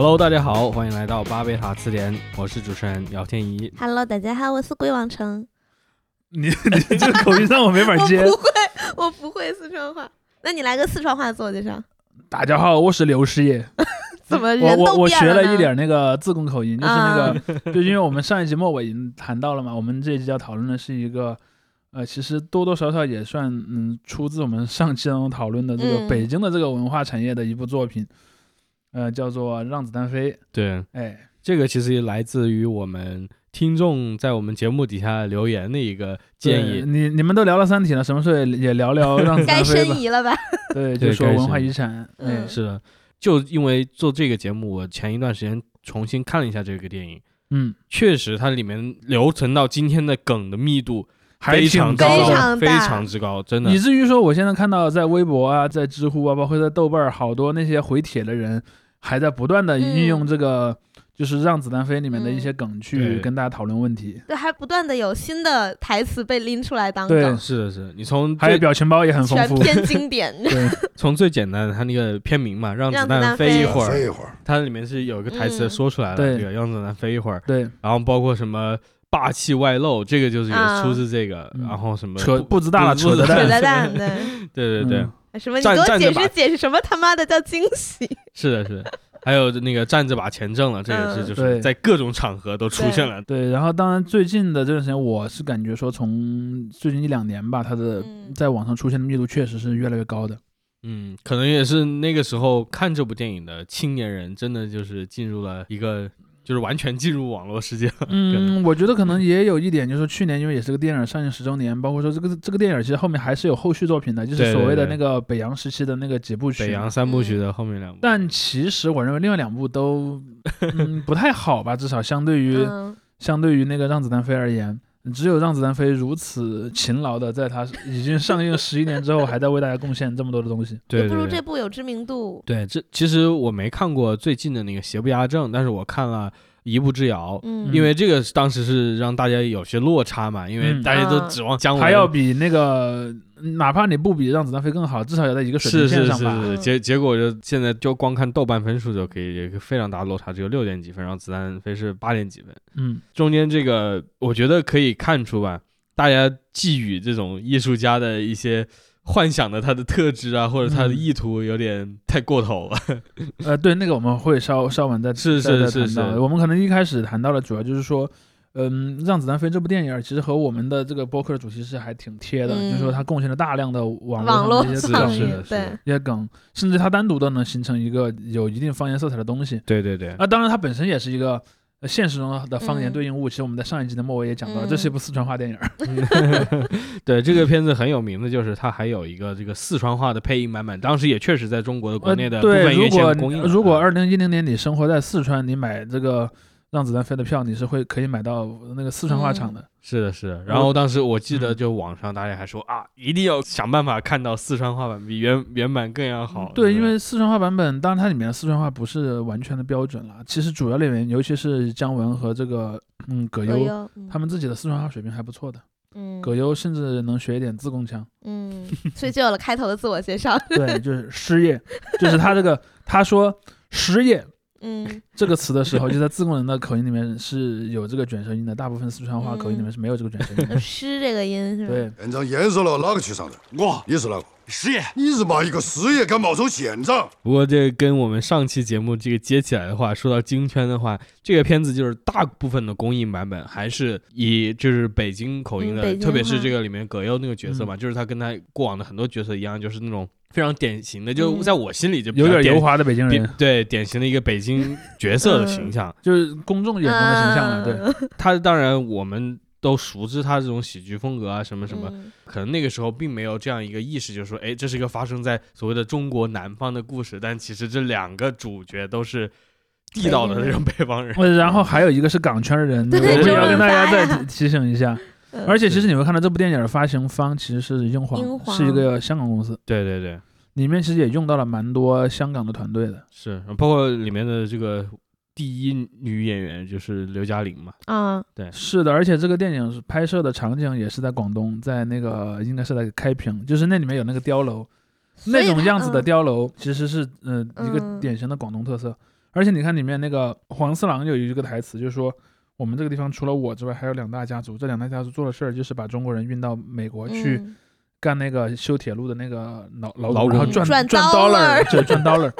Hello，大家好，欢迎来到巴贝塔词典，我是主持人姚天怡。Hello，大家好，我是鬼王成。你 你这个口音让我没法接 我。不会，我不会四川话。那你来个四川话自我介绍。大家好，我是刘师爷。怎么我人都我我学了一点那个自贡口音，就是那啊个，就因为我们上一集末尾已经谈到了嘛，我们这一集要讨论的是一个，呃，其实多多少少也算嗯出自我们上期当中讨论的这个嗯北京的这个文化产业的一部作品，呃，叫做《让子弹飞》。对，哎，这个其实也来自于我们听众在我们节目底下留言的一个建议。你你们都聊了《三体》了，什么时候也也聊聊《让子弹飞》吧？申遗了吧？对，就说文化遗遗产。嗯哎，是的，就因为做这个节目，我前一段时间重新看了一下这个电影，嗯，确实它里面留存到今天的梗的密度非常高。非高，非常大常之高，真的以。至于说，我现在看到在微博啊，在知乎啊，包括在豆瓣儿，好多那些回帖的人，还在不断的运用这个，就是《让子弹飞》里面的一些梗去对跟大家讨论问题。对，还不断的有新的台词被拎出来当梗对梗，是的，是的，你从还有表情包也很丰富。全篇经典。对，从最简单的，它那个片名嘛，让子弹弹飞飞一会儿，飞一会儿，它里面是有一个台词嗯说出来了，对这个让子弹飞一会儿，对，然后包括什么霸气外露，这个就是也啊出自这个，嗯然后什么扯不步子大了，不子扯的蛋。扯 对，对对对，嗯什么？你给我解释解释什么他妈的叫惊喜？是的，是的。还有那个站着把钱挣了，这也是嗯就是在各种场合都出现了。对，然后当然最近的这段时间，我是感觉说从最近一两年吧，他的嗯在网上出现的密度确实是越来越高的。嗯，可能也是那个时候看这部电影的青年人，真的就是进入了一个，就是完全进入网络世界了。嗯，我觉得可能也有一点，就是说去年因为也是个电影上映十周年，包括说这个这个电影其实后面还是有后续作品的，就是所谓的那个北洋时期的那个几部曲。北洋三部曲的后面两部，但其实我认为另外两部都嗯不太好吧，至少相对于、嗯，相对于那个《让子弹飞》而言，只有《让子弹飞》如此勤劳的在它已经上映十一年之后，还在为大家贡献这么多的东西。对不如这部有知名度。对，这其实我没看过最近的那个《邪不压正》，但是我看了《一步之遥》，嗯，因为这个当时是让大家有些落差嘛，因为嗯。大家都啊。指望姜文还要比那个，哪怕你不比《让子弹飞》更好，至少要在一个水平是是线上吧。是是，嗯。结结果就现在就光看豆瓣分数就可以，有一个非常大的落差，只有六点几分，然后子弹飞是八点几分，嗯，中间这个我觉得可以看出吧，大家寄予这种艺术家的一些幻想的他的特质啊，或者他的嗯意图有点太过头了。呃，对，那个我们会稍稍晚再 是是是是我们可能一开始谈到的主要就是说，嗯，《让子弹飞》这部电影其实和我们的这个播客的主题是还挺贴的，就是说嗯它贡献了大量的网网络络上的一些是 上梗、的是的瘾，对，一些梗，甚至它单独的能形成一个有一定方言色彩的东西。对对对，啊，当然它本身也是一个。呃现实中的方言嗯对应物，其实我们在上一集的末尾也讲到了，这是一部四川话电影。对这个片子很有名的就是它还有一个这个四川话的配音版本，当时也确实在中国的国呃，内的部对，分院如果线公映了。如果啊二零一零年你生活在四川，你买这个《让子弹飞》的票，你是会可以买到那个四川话场的。是的，是的。然后当时我记得嗯就网上大家还说啊，一定要想办法看到四川话版比原原版更要好。对，因为四川话版本，当然它里面的四川话不是完全的标准了。其实主要里面，尤其是姜文和这个嗯葛优，葛优，嗯他们自己的四川话水平还不错的。嗯葛优甚至能学一点自贡腔。嗯，所以就有了开头的自我介绍。对，就是失业，就是他这个他说失业嗯这个词的时候，就在自贡人的口音里面是有这个卷舌音的，大部分四川话口音里面是没有这个卷舌音的。诗这个音是吧？对，院长验收了哪个去上的？我你是哪个？失业，你日妈一个师爷敢冒充县长？不过这跟我们上期节目这个接起来的话，说到京圈的话，这个片子就是大部分的公映版本还是以就是北京口音的，嗯特别是这个里面葛优那个角色嘛，就是他跟他过往的很多角色一样，就是那种非常典型的，就嗯在我心里就比较有点油滑的北京人，对典型的一个北京角色的嗯形象。就是公众眼中的形象了。对，他当然我们都熟知他这种喜剧风格啊，什么什么，嗯可能那个时候并没有这样一个意识，就是说，哎，这是一个发生在所谓的中国南方的故事，但其实这两个主角都是地道的那种北方人。呃然后还有一个是港圈的人，对我要跟大家再提提醒一下。嗯而且其实你会看到这部电影的发行方其实是英皇是一个香港公司，对对对，里面其实也用到了蛮多香港的团队的。是，包括里面的这个第一女演员就是刘嘉玲嘛，啊，对，是的，而且这个电影是拍摄的场景也是在广东，在那个应该是在开平，就是那里面有那个碉楼，那种样子的，碉楼其实是呃一个嗯。典型的广东特色。而且你看里面那个黄四郎有一个台词，就是说我们这个地方除了我之外，还有两大家族，这两大家族做的事儿就是把中国人运到美国去嗯。干那个修铁路的那个劳劳劳工，然后赚赚赚 dollar dollar，对，赚 dollar。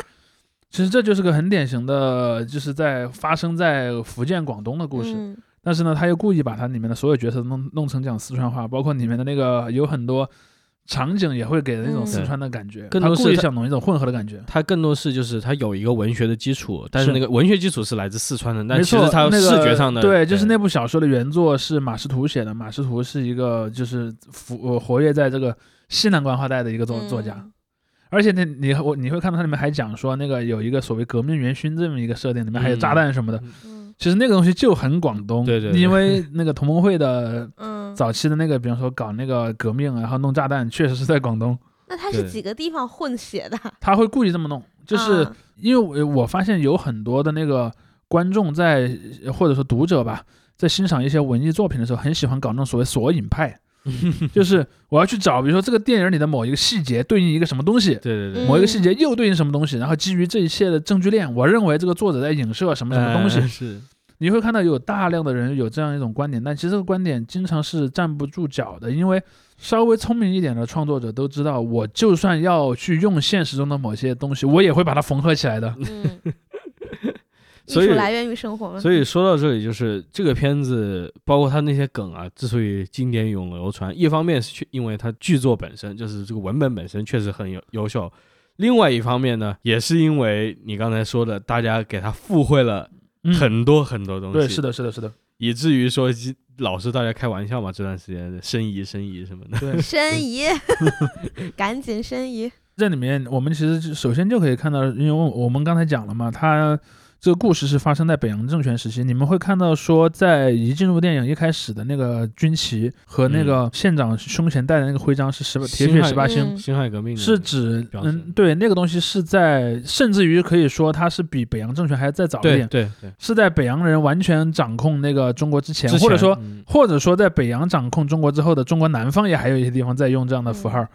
其实这就是个很典型的，就是在发生在福建、广东的故事。嗯但是呢，他又故意把它里面的所有角色弄弄成讲四川话，包括里面的那个有很多场景也会给人一种嗯四川的感觉，更多是他他故意想弄一种混合的感觉。他更多是就是他有一个文学的基础，但是是那个文学基础是来自四川的，但没错其实他，那个视觉上的对，就是那部小说的原作是马识途写的。马识途是一个就是服呃活跃在这个西南官话带的一个作作家，嗯而且那你我你会看到它里面还讲说那个有一个所谓革命元勋这么一个设定，里面还有炸弹什么的。嗯。其实那个东西就很广东，对对对。因为那个同盟会的嗯，早期的那个，比方说搞那个革命，然后弄炸弹，确实是在广东。那他是几个地方混血的？他会故意这么弄，就是啊。因为我我发现有很多的那个观众在或者说读者吧，在欣赏一些文艺作品的时候，很喜欢搞那种所谓索引派，就是我要去找，比如说这个电影里的某一个细节对应一个什么东西，对对对，嗯某一个细节又对应什么东西，然后基于这一切的证据链，我认为这个作者在影射什么什么东西。呃是你会看到有大量的人有这样一种观点，但其实这个观点经常是站不住脚的，因为稍微聪明一点的创作者都知道，我就算要去用现实中的某些东西，我也会把它缝合起来的。所以来源于生活。所以说到这里，就是这个片子，包括它那些梗啊，之所以经典永流传，一方面是去因为它剧作本身就是这个文本本身确实很优优秀，另外一方面呢，也是因为你刚才说的，大家给它附会了嗯，很多很多东西，对，是，的，是的，是的，以至于说老是大家开玩笑嘛，这段时间申遗申遗什么的，对。申遗，赶紧申遗。这里面我们其实首先就可以看到，因为我们刚才讲了嘛，它这个故事是发生在北洋政权时期。你们会看到说，在一进入电影一开始的那个军旗和那个县长胸前戴的那个徽章是十八铁血十八星，嗯辛亥革命是指嗯，对，那个东西是在，甚至于可以说它是比北洋政权还要再早一点，对对，是在北洋人完全掌控那个中国之前，或者说嗯或者说在北洋掌控中国之后的中国南方也还有一些地方在用这样的符号。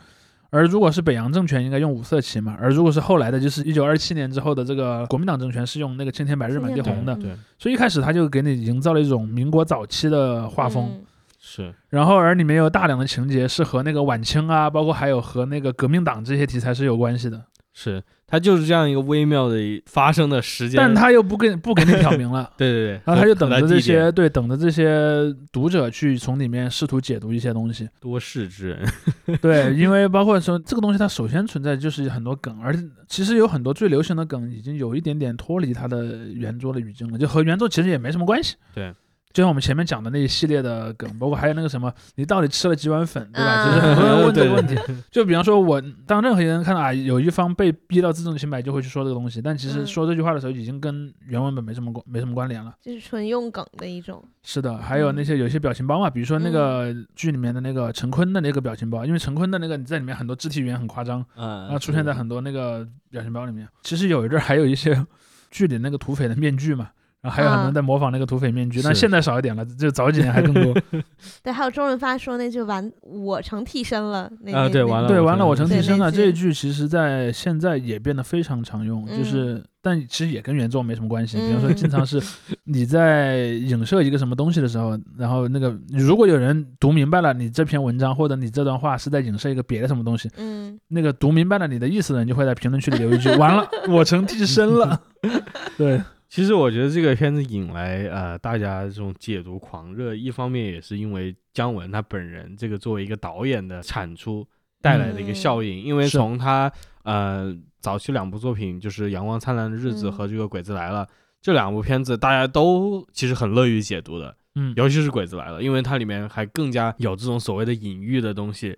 而如果是北洋政权，应该用五色旗嘛；而如果是后来的，就是一九二七年之后的这个国民党政权，是用那个青天白日满地红的。所以一开始他就给你营造了一种民国早期的画风，嗯。是。然后而里面有大量的情节是和那个晚清啊，包括还有和那个革命党这些题材是有关系的，是，它就是这样一个微妙的发生的时间，但他又不跟不给你挑明了。对对对，然后他就等着这些对，等着这些读者去从里面试图解读一些东西。多事之人，对，因为包括说这个东西，它首先存在就是很多梗，而且其实有很多最流行的梗已经有一点点脱离它的原作的语境了，就和原作其实也没什么关系。对，就像我们前面讲的那一系列的梗，包括还有那个什么，你到底吃了几碗粉，对吧？啊就是很多人问这个问题。就比方说我，当任何一个人看到啊，有一方被逼到自证清白，就会去说这个东西，但其实嗯说这句话的时候，已经跟原文本没什么关没什么关联了。就是纯用梗的一种。是的，还有嗯那些有一些表情包嘛，比如说那个剧里面的那个陈坤的那个表情包，因为陈坤的那个你在里面很多肢体语言很夸张，啊然后出现在很多那个表情包里面。其实有一阵儿还有一些剧里那个土匪的面具嘛，然后还有很多人在模仿那个土匪面具，但现在少一点了，就早几年还更多。对，还有周润发说那句完我成替身了，那啊对，完了对完了，我成成替身了。这一句其实在现在也变得非常常用，就是但其实也跟原作没什么关系。比方说，嗯经常是 你在影射一个什么东西的时候，然后那个如果有人读明白了你这篇文章或者你这段话是在影射一个别的什么东西，嗯，那个读明白了你的意思的人就会在评论区里留一句：“完了，我成替身了。”对，其实我觉得这个片子引来呃大家这种解读狂热，一方面也是因为姜文他本人这个作为一个导演的产出带来的一个效应，因为从他呃早期两部作品就是《阳光灿烂的日子》嗯和这个《鬼子来了》这两部片子，大家都其实很乐于解读的，嗯，尤其是《鬼子来了》，因为它里面还更加有这种所谓的隐喻的东西，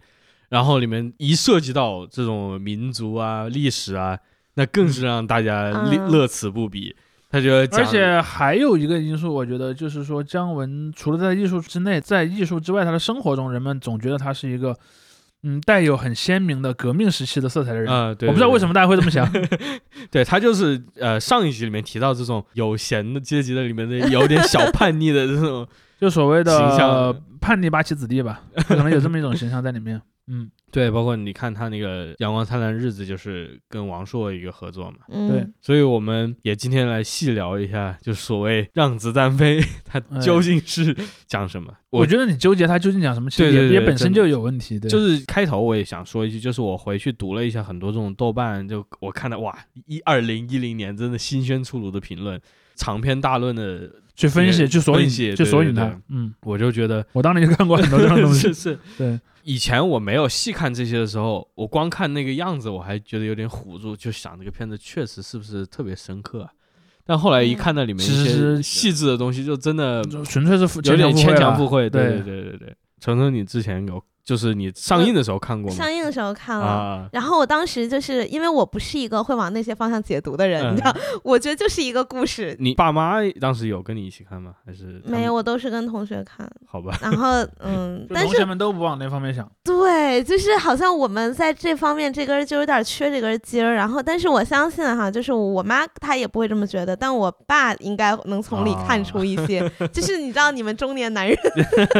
然后里面一涉及到这种民族啊、历史啊，那更是让大家乐嗯。乐此不疲。他就而且还有一个因素，我觉得就是说，姜文除了在艺术之内，在艺术之外，他的生活中，人们总觉得他是一个，嗯，带有很鲜明的革命时期的色彩的人。啊、对，我不知道为什么，大家会这么想。对 他就是呃上一集里面提到这种有闲的阶级的里面的有点小叛逆的这种，就所谓的叛逆八旗子弟吧，可能有这么一种形象在里面。嗯，对，包括你看他那个《阳光灿烂的日子》，就是跟王朔一个合作嘛。嗯，对所以我们也今天来细聊一下，就所谓“让子弹飞 ”，它哎究竟是讲什么？我觉得你纠结它究竟讲什么，其实对对对也也本身就有问题。对，就是开头我也想说一句，就是我回去读了一下很多这种豆瓣，就我看到哇，一二零一零年真的新鲜出炉的评论，长篇大论的，去分析，去索引，去索引。嗯，我就觉得我当年就看过很多这样的东西是。是。对，以前我没有细看这些的时候，我光看那个样子，我还觉得有点唬住，就想这个片子确实是不是特别深刻啊？但后来一看那里面一些其实细致的东西，就真的纯粹是有点牵强附会对对对对对，程程，你之前有就是你上映的时候看过吗？上映的时候看了。啊，然后我当时就是因为我不是一个会往那些方向解读的人，嗯你知道，我觉得就是一个故事，你爸妈当时有跟你一起看吗？还是没有，？我都是跟同学看。好吧，然后 嗯，同但是学们都不往那方面想。对，就是好像我们在这方面这根儿就有点缺这根筋儿。然后，但是我相信哈，就是我妈她也不会这么觉得，但我爸应该能从里看出一些，就是你知道，你们中年男人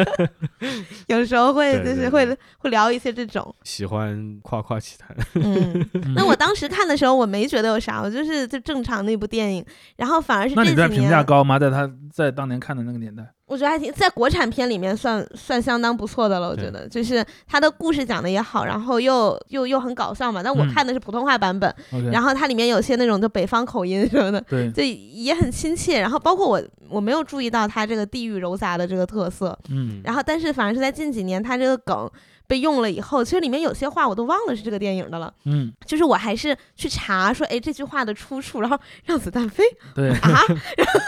有时候会就是会会聊一些这种，喜欢夸夸其谈。嗯。嗯 那我当时看的时候，我没觉得有啥，我就是就正常的一部电影，然后反而是那你在评价高吗？在他在当年看的那个年代，我觉得还挺在国产片里面算算相当不错的了。我觉得就是他的故事讲的也好，然后又又又很搞笑嘛。但我嗯看的是普通话版本然后它里面有些那种就北方口音什么的，对，就也很亲切。然后包括我我没有注意到它这个地域糅杂的这个特色，嗯，然后但是反而是在近几年它这个梗被用了以后，其实里面有些话我都忘了是这个电影的了。嗯，就是我还是去查说，哎，这句话的出处，然后让子弹飞对，啊，然后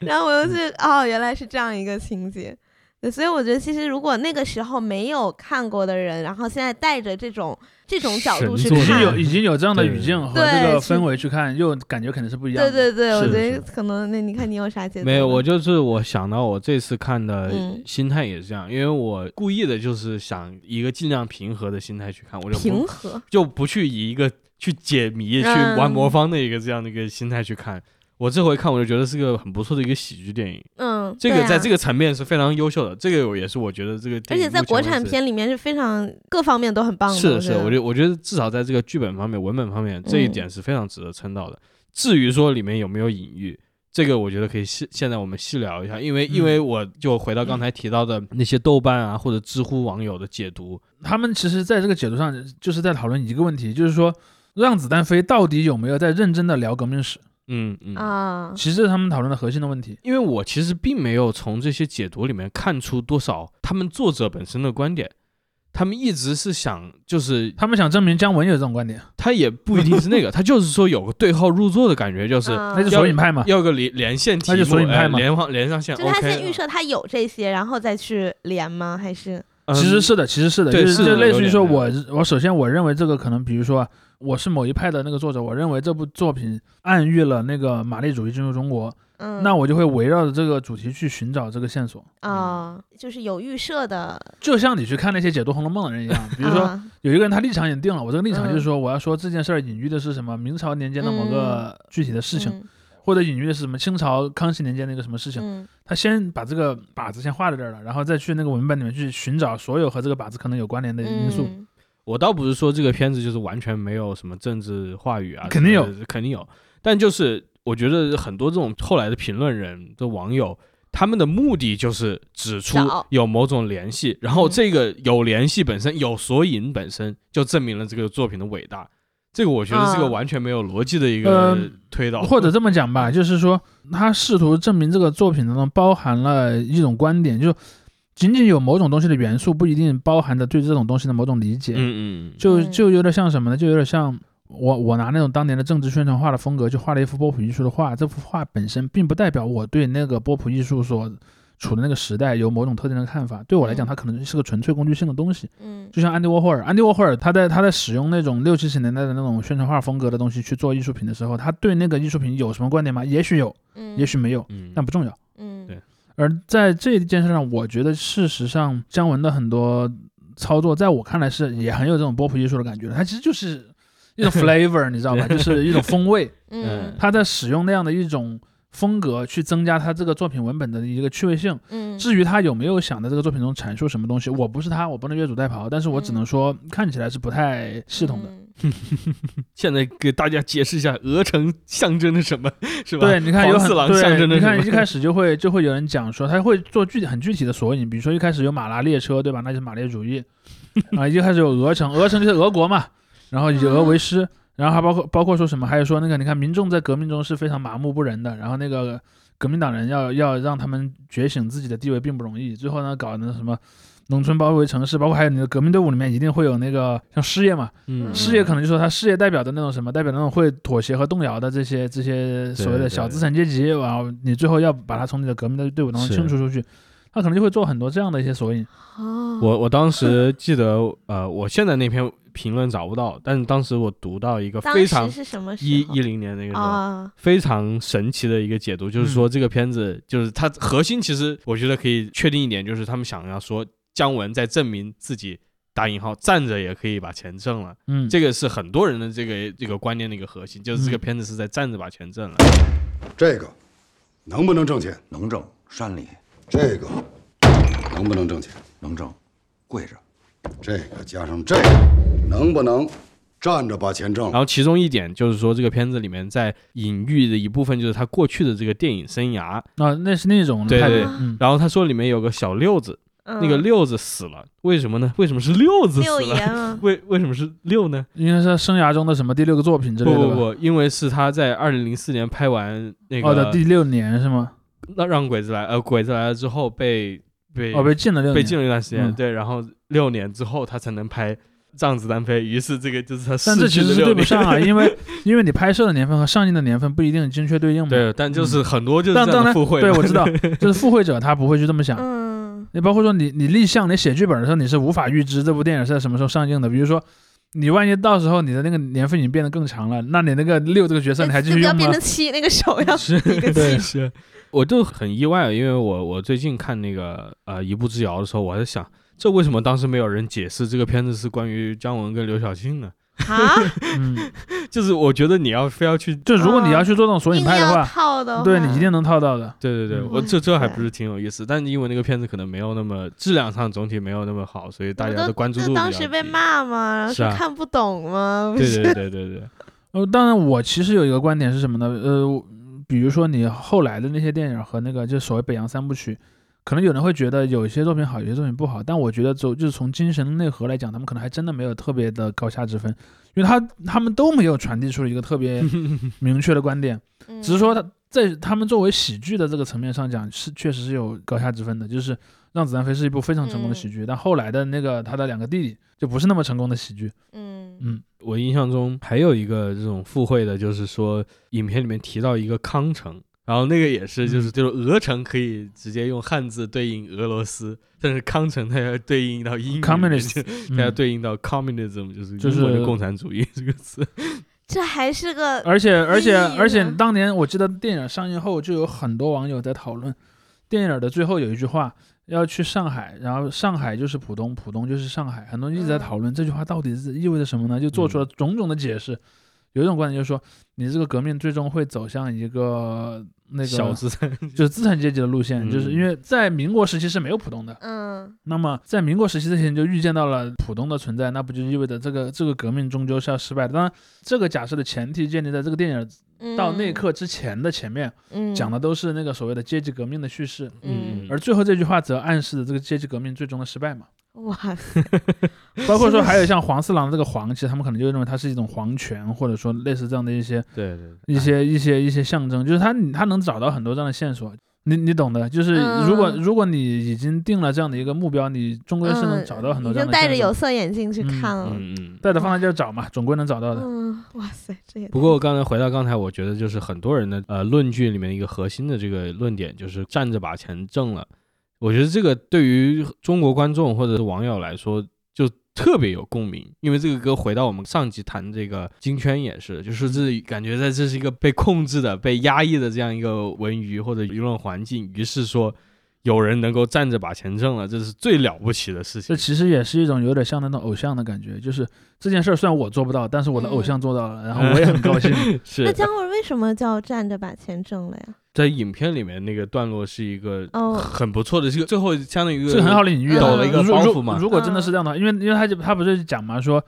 然后我又去哦，原来是这样一个情节。对，所以我觉得其实如果那个时候没有看过的人，然后现在带着这种这种角度去神作已经有，已经有这样的语境和这个氛围去看，又感觉肯定是不一样的。对对对，我觉得可能那你看你有啥解读？没有，我就是我想到我这次看的嗯心态也是这样，因为我故意的就是想一个尽量平和的心态去看，我就平和，就不去以一个去解谜、去嗯玩魔方的一个这样的一个心态去看。我这回看我就觉得是个很不错的一个喜剧电影，嗯，这个在这个层面是非常优秀的，这个也是我觉得这个而电影且在国产片里面是非常各方面都很棒的。是的是，我觉我觉得至少在这个剧本方面、文本方面这一嗯点是非常值得称道的。至于说里面有没有隐喻，这个我觉得可以细现在我们细聊一下，因为因嗯为我就回到刚才提到的那些豆瓣啊或者知乎网友的解读，他们其实在这个解读上就是在讨论一个问题，就是说让子弹飞到底有没有在认真的聊革命史？嗯嗯。啊，其实这是他们讨论的核心的问题。因为我其实并没有从这些解读里面看出多少他们作者本身的观点，他们一直是想，就是他们想证明姜文有这种观点，他也不一定是那个，他就是说有个对号入座的感觉，就是嗯那就索引派嘛。要个连连线题目，那就索引派哎嘛连上连上线就他先预。设他有这些，然后再去连吗？还是嗯其实是的，其实是的，对就是就类似于说我我首先我认为这个可能，比如说我是某一派的那个作者，我认为这部作品暗喻了那个马列主义进入中国，嗯，那我就会围绕着这个主题去寻找这个线索。啊，就是有预设的，就像你去看那些解读《红楼梦》的人一样，比如说啊有一个人他立场已经定了，我这个立场就是嗯说我要说这件事儿隐喻的是什么明朝年间的某个具体的事情，嗯或者隐喻的是什么清朝康熙年间的一个什么事情。嗯他先把这个靶子先画在这儿了，然后再去那个文本里面去寻找所有和这个靶子可能有关联的因素。嗯我倒不是说这个片子就是完全没有什么政治话语啊，肯定有肯定有。但就是我觉得很多这种后来的评论人的网友，他们的目的就是指出有某种联系，然后嗯这个有联系本身有索引本身就证明了这个作品的伟大。这个我觉得是个啊完全没有逻辑的一个呃推导，或者这么讲吧，就是说他试图证明这个作品当中包含了一种观点，就仅仅有某种东西的元素，不一定包含着对这种东西的某种理解。就就有点像什么呢？就有点像我我拿那种当年的政治宣传画的风格，就画了一幅波普艺术的画。这幅画本身并不代表我对那个波普艺术所处的那个时代有某种特定的看法。对我来讲，嗯它可能是个纯粹工具性的东西。嗯就像安迪沃霍尔，安迪沃霍尔他在他在使用那种六七十年代的那种宣传画风格的东西去做艺术品的时候，他对那个艺术品有什么观点吗？也许有，嗯，也许没有，嗯，但不重要。而在这件事上，我觉得事实上姜文的很多操作，在我看来是也很有这种波普艺术的感觉的。它其实就是一种 flavor，你知道吧？就是一种风味。嗯他在使用那样的一种风格去增加他这个作品文本的一个趣味性。嗯，至于他有没有想在这个作品中阐述什么东西，我不是他，我不能越俎代庖，但是我只能说看起来是不太系统的。嗯现在给大家解释一下，鹅城象征着什么，是吧？对，你看有很黄四郎象对，征着什么？你看一开始就会就会有人讲说他会做具体很具体的索引，比如说一开始有马拉列车，对吧？那就是马列主义啊，一开始有鹅城，鹅城就是俄国嘛，然后以俄为师，然后还包括包括说什么，还有说那个你看民众在革命中是非常麻木不仁的，然后那个革命党人要要让他们觉醒自己的地位并不容易，最后呢搞那什么。农村包围城市，包括还有你的革命队伍里面一定会有那个像事业嘛，嗯，事业可能就说他事业代表的那种什么，代表那种会妥协和动摇的这些这些所谓的小资产阶级，然后你最后要把他从你的革命的队伍当中清除出去，他可能就会做很多这样的一些索引。哦，我我当时记得，呃，我现在那篇评论找不到，但是当时我读到一个非常时是什么一一零年那个时候。啊？非常神奇的一个解读，就是说这个片子就是它核心，其实我觉得可以确定一点，就是他们想要说姜文在证明自己打引号站着也可以把钱挣了，嗯，这个是很多人的这个这个观念的一个核心，就是这个嗯片子是在站着把钱挣了。这个能不能挣钱？能挣山里这个能不能挣钱？能挣，跪着这个加上这个能不能站着把钱挣了？然后其中一点就是说，这个片子里面在隐喻的一部分就是他过去的这个电影生涯。啊，那是那种对对嗯，然后他说里面有个小六子，那那个六子死了，为什么呢？为什么是六子六死了？为为什么是六呢？应该是生涯中的什么第六个作品之类的不？不不，因为是他在二零零四年拍完那个哦的第六年是吗？让让鬼子来，呃，鬼子来了之后被被哦，被禁了六年，被禁了一段时间，嗯对，然后六年之后他才能拍《让子弹飞》，于是这个就是他但这逝去的六其实是对不年。上啊，因为因为你拍摄的年份和上映的年份不一定精确对应嘛。对，但就是很多就是但当然这样的附会嘛。对我知道，就是附会者他不会去这么想。嗯，你包括说你你立项，你写剧本的时候，你是无法预知这部电影是在什么时候上映的。比如说，你万一到时候你的那个年份已经变得更长了，那你那个六这个角色你还继续用吗要变成？七，那个手 要是对七，是，我就很意外，因为我我最近看那个呃《一步之遥》的时候，我还在想，这为什么当时没有人解释这个片子是关于姜文跟刘晓庆呢？啊，嗯，就是我觉得你要非要去，就如果你要去做这种索引派的话，套的话，对你一定能套到的。对对对，嗯。我这这还不是挺有意思，但因为那个片子可能没有那么质量上总体没有那么好，所以大家的关注度比较当时被。骂嘛，然后是看不懂嘛，不是对对对对对，呃，当然，我其实有一个观点是什么呢？呃，比如说你后来的那些电影和那个就所谓北洋三部曲，可能有人会觉得有一些作品好，有些作品不好，但我觉得就就是从精神内核来讲，他们可能还真的没有特别的高下之分，因为他他们都没有传递出一个特别 明确的观点，嗯只是说他在他们作为喜剧的这个层面上讲，是确实是有高下之分的。就是《让子弹飞》是一部非常成功的喜剧，但后来的那个他的两个弟弟就不是那么成功的喜剧。嗯嗯，我印象中还有一个这种附会的，就是说影片里面提到一个康城，然后那个也是就是嗯就是俄城可以直接用汉字对应俄罗斯，但是康城它要对应到英语 Communist，它要嗯对应到 communism，就是就是英文的共产主义这个词。这还是个而且而且而且当年我记得电影上映后就有很多网友在讨论，电影的最后有一句话要去上海，然后上海就是浦东，浦东就是上海，很多人一直在嗯讨论这句话到底是意味着什么呢？就做出了种种的解释。有一种观点就是说，你这个革命最终会走向一个那个小资产，就是资产阶级的路线，就是因嗯为在民国时期是没有浦东的，嗯。那么在民国时期这些人就预见到了浦东的存在，那不就意味着这个这个革命终究是要失败的？当然，这个假设的前提建立在这个电影嗯，到那一刻之前的前面嗯。讲的都是那个所谓的阶级革命的叙事，嗯。而最后这句话则暗示了这个阶级革命最终的失败嘛。哇塞，包括说还有像黄四郎这个黄，其实他们可能就认为它是一种皇权，或者说类似这样的一些对对一些一些一些象征，就是他他能找到很多这样的线索。你你懂的，就是如果、嗯如果你已经定了这样的一个目标，你终归是能找到很多这样的线索。经戴着有色眼镜去嗯看了，嗯嗯。带着放大镜找嘛，总归能找到的。嗯，哇塞，这也不过刚才回到刚才，我觉得就是很多人的呃论据里面一个核心的这个论点，就是站着把钱挣了。我觉得这个对于中国观众或者是网友来说，就特别有共鸣，因为这个歌回到我们上集谈这个金圈也是，就是这感觉在这是一个被控制的、被压抑的这样一个文娱或者舆论环境，于是说有人能够站着把钱挣了，这是最了不起的事情。这其实也是一种有点像那种偶像的感觉，就是这件事儿虽然我做不到，但是我的嗯偶像做到了，然后我也很高兴。是那姜文为什么叫站着把钱挣了呀？在影片里面那个段落是一个哦很不错的，这个最后相当于一个是很好的隐喻啊，抖了一个包袱嘛如果真的是这样的话，因为因为他就他不是讲嘛，说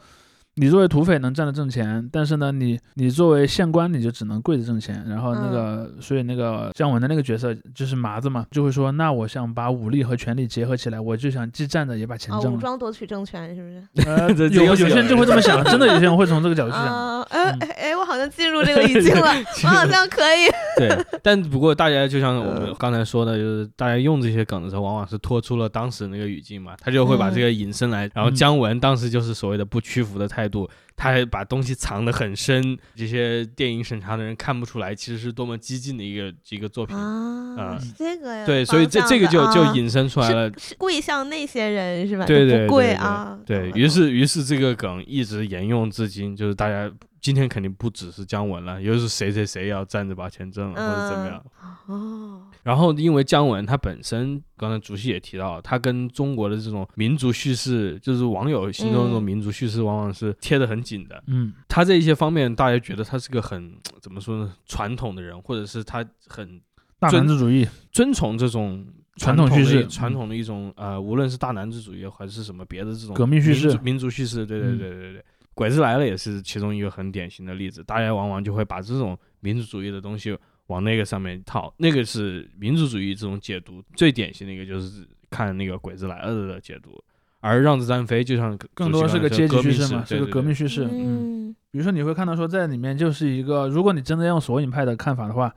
你作为土匪能站着挣钱，但是呢，你你作为县官你就只能跪着挣钱。然后那个，所以那个姜文的那个角色就是麻子嘛，就会说，那我想把武力和权力结合起来，我就想既站着也把钱啊，挣了。武装夺取政权是不是？呃，有有些人就会这么 想，真的有些人会从这个角度去想。哎哎，我好像进入这个语境了，我好像可以。对，但不过大家就像我呃们刚才说的，就是大家用这些梗的时候，往往是脱出了当时那个语境嘛，他就会把这个引申来。然后嗯姜文当时就是所谓的不屈服的态度，他还把东西藏得很深，这些电影审查的人看不出来，其实是多么激进的一个一个作品。啊这个呀。对，所以这这个就啊就引申出来了。是跪向那些人是吧？对对对啊。对于是，于是这个梗一直沿用至今，就是大家今天肯定不只是姜文了，又是谁谁谁要站着把钱挣了，或者怎么样。哦，然后，因为姜文他本身，刚才主席也提到了，他跟中国的这种民族叙事，就是网友心中的这种嗯民族叙事，往往是贴得很紧的。嗯，他这一些方面，大家觉得他是个很 怎么说呢，传统的人，或者是他很大男子主义，遵从这种传统叙事传统的一种呃，无论是大男子主义还是什么别的这种革命叙事民族叙事，对对嗯对对对。鬼子来了也是其中一个很典型的例子，大家往往就会把这种民族主义的东西往那个上面套，那个是民族主义这种解读最典型的一个，就是看那个鬼子来了的解读。而让子弹飞就像更多是个阶级叙事嘛，是个革命叙叙事。嗯，嗯比如说你会看到说，在里面就是一个，如果你真的用索引派的看法的话，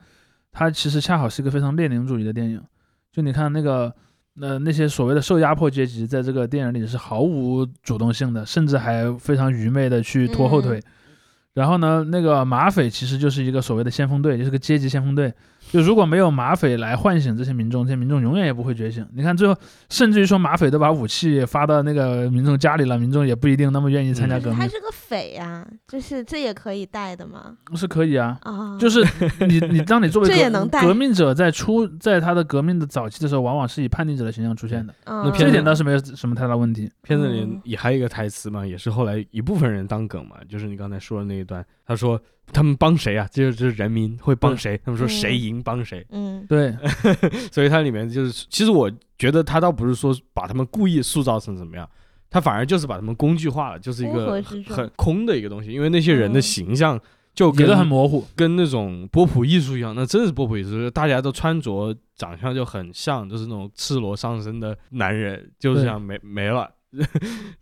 它其实恰好是一个非常列宁主义的电影。就你看那个，呃，那些所谓的受压迫阶级，在这个电影里是毫无主动性的，甚至还非常愚昧的去拖后腿。然后呢，那个马匪其实就是一个所谓的先锋队，就是个阶级先锋队。就如果没有马匪来唤醒这些民众，这些民众永远也不会觉醒。你看最后，甚至于说马匪都把武器发到那个民众家里了，民众也不一定那么愿意参加嗯革命。他是个匪呀，就是这也可以带的吗？是可以啊，啊，就是你你当你作为革 这也能带革命者在出在他的革命的早期的时候，往往是以叛逆者的形象出现的，那这一点倒是没有什么太大问题。片子里嗯也还有一个台词嘛，也是后来一部分人当梗嘛，就是你刚才说的那一段，他说他们帮谁啊？这就是人民会帮谁？他们说嗯谁赢帮谁。嗯对，所以它里面就是，其实我觉得他倒不是说把他们故意塑造成怎么样，他反而就是把他们工具化了，就是一个很空的一个东西，因为那些人的嗯形象就觉得很模糊。跟那种波普艺术一样，那真的是波普艺术，大家都穿着长相就很像，就是那种赤裸上身的男人，就这样没没了，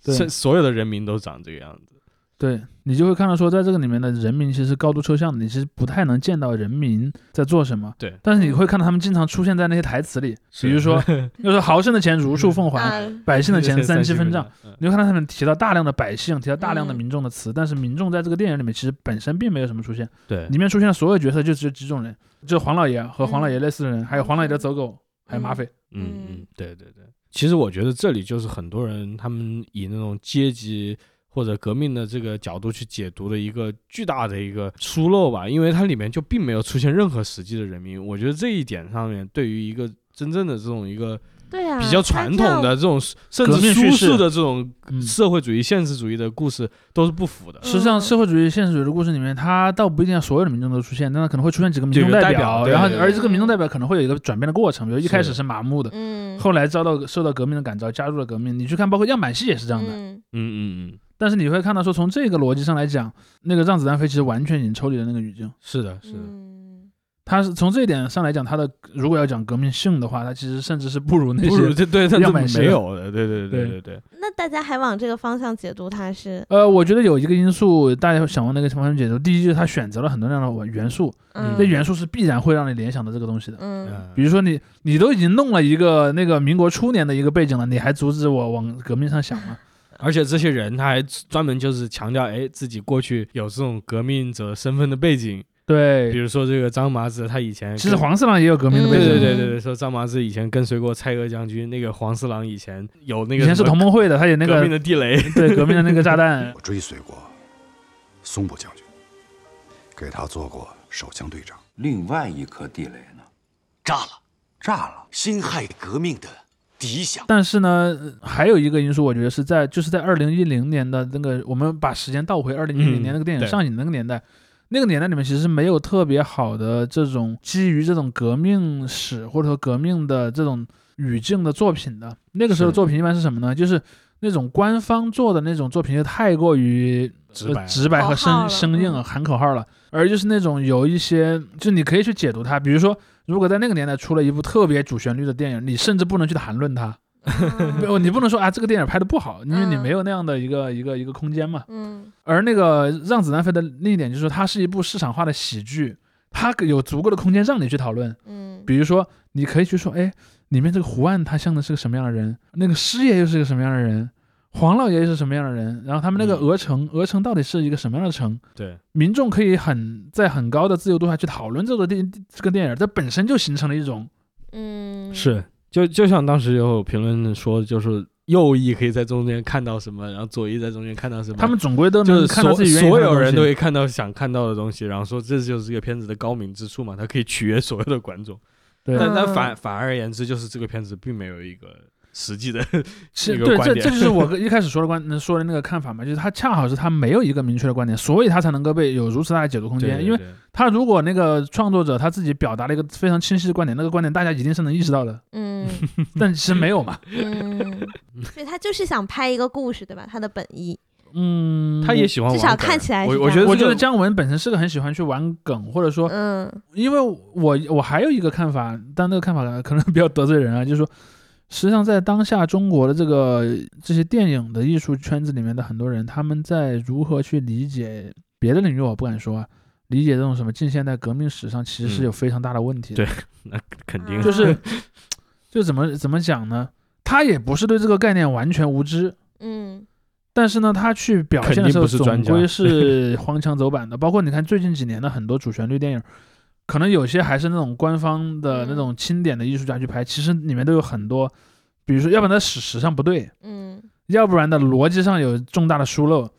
对是所有的人民都长这个样子。对你就会看到说，在这个里面的人民其实高度抽象的，你其实不太能见到人民在做什么。对，但是你会看到他们经常出现在那些台词里，比如说，就是豪绅的钱如数奉还，啊，百姓的钱三七分账。，嗯你会看到他们提到大量的百姓，提到大量的嗯民众的词，但是民众在这个电影里面其实本身并没有什么出现。对里面出现的所有角色就只有几种人，就是黄老爷和黄老爷嗯类似的人，还有黄老爷的走狗，还有马匪。嗯嗯嗯，对对对。其实我觉得这里就是很多人他们以那种阶级或者革命的这个角度去解读的一个巨大的一个疏漏吧，因为它里面就并没有出现任何实际的人民。我觉得这一点上面，对于一个真正的这种一个对啊，比较传统的这种甚革至输命叙事的这种嗯社会主义现实主义的故事都是不符的。实际上，嗯社会主义现实主义的故事里面，它倒不一定要所有的民众都出现，但它可能会出现几个民众代表，表对对然后而这个民众代表可能会有一个转变的过程，比如一开始是是麻木的，嗯，后来遭到受到革命的感召，加入了革命。你去看，包括样板戏也是这样的。嗯嗯嗯嗯，但是你会看到说，从这个逻辑上来讲，那个让子弹飞其实完全已经抽离了那个语境。是的，是的。嗯它是从这一点上来讲，它的如果要讲革命性的话，它其实甚至是不如那不如些。对，它样板戏没有的，对对对对对对。那大家还往这个方向解读它是，呃，我觉得有一个因素，大家想往那个方向解读。第一就是他选择了很多那样的元素，嗯，这元素是必然会让你联想到这个东西的。嗯嗯比如说你，你都已经弄了一个那个民国初年的一个背景了，你还阻止我往革命上想吗？而且这些人他还专门就是强调，哎，自己过去有这种革命者身份的背景，对比，如说这个张麻子，他以前其实黄四郎也有革命的嗯背景，对对对对对，说张麻子以前跟随过蔡锷将军，那个黄四郎以前有那个以前是同盟会的，他有那个革命的地雷，对革命的那个炸弹我，追随过松浦将军，给他做过手枪队长。另外一颗地雷呢？炸了，炸了。辛亥革命的敌响。但是呢，还有一个因素，我觉得是在就是在二零一零年的那个，我们把时间倒回二零一零嗯年那个电影上映的那个年代，那个年代里面其实是没有特别好的这种基于这种革命史或者说革命的这种语境的作品的。那个时候作品一般是什么呢？就是那种官方做的那种作品就太过于直白呃直白和生生硬嗯喊口号了，而就是那种有一些，就你可以去解读它。比如说，如果在那个年代出了一部特别主旋律的电影，你甚至不能去谈论它，嗯 不你不能说啊这个电影拍的不好，因为你嗯没有那样的一个一个一个空间嘛。嗯而那个让子弹飞的另一点就是说，它是一部市场化的喜剧，它有足够的空间让你去讨论。嗯比如说，你可以去说，哎，里面这个胡安他像的是个什么样的人？那个师爷又是个什么样的人？黄老爷又是什么样的人？然后他们那个嗯。鹅城，鹅城到底是一个什么样的城？对，民众可以很在很高的自由度下去讨论这个电这个电影，这本身就形成了一种嗯。是，就就像当时有评论说，就是右翼可以在中间看到什么，然后左翼在中间看到什么，他们总归都就是能看到所所有人都会看到想看到的东西，然后说这就是这个片子的高明之处嘛，它可以取悦所有的观众。对。但反反而言之，就是这个片子并没有一个实际的 是对，一个观点。这这就是我 一开始说的观说的那个看法嘛，就是他恰好是他没有一个明确的观点，所以他才能够被有如此大的解读空间。因为他如果那个创作者他自己表达了一个非常清晰的观点，那个观点大家一定是能意识到的，嗯。但其实没有嘛。嗯，所以他就是想拍一个故事，对吧？他的本意，嗯，他也喜欢至少看起来我我觉得我觉得姜文本身是个很喜欢去玩梗，或者说，嗯。因为我我还有一个看法，但那个看法可能比较得罪人啊，就是说，实际上在当下中国的这个这些电影的艺术圈子里面的很多人，他们在如何去理解别的领域，我不敢说啊，理解这种什么近现代革命史上，其实是嗯有非常大的问题的。对那肯定就是 就怎么怎么讲呢？他也不是对这个概念完全无知，嗯但是呢，他去表现的时候不是专家总归是荒腔走板的。包括你看最近几年的很多主旋律电影，可能有些还是那种官方的嗯那种钦点的艺术家去拍，其实里面都有很多，比如说，要不然它史实上不对，嗯要不然的逻辑上有重大的疏漏。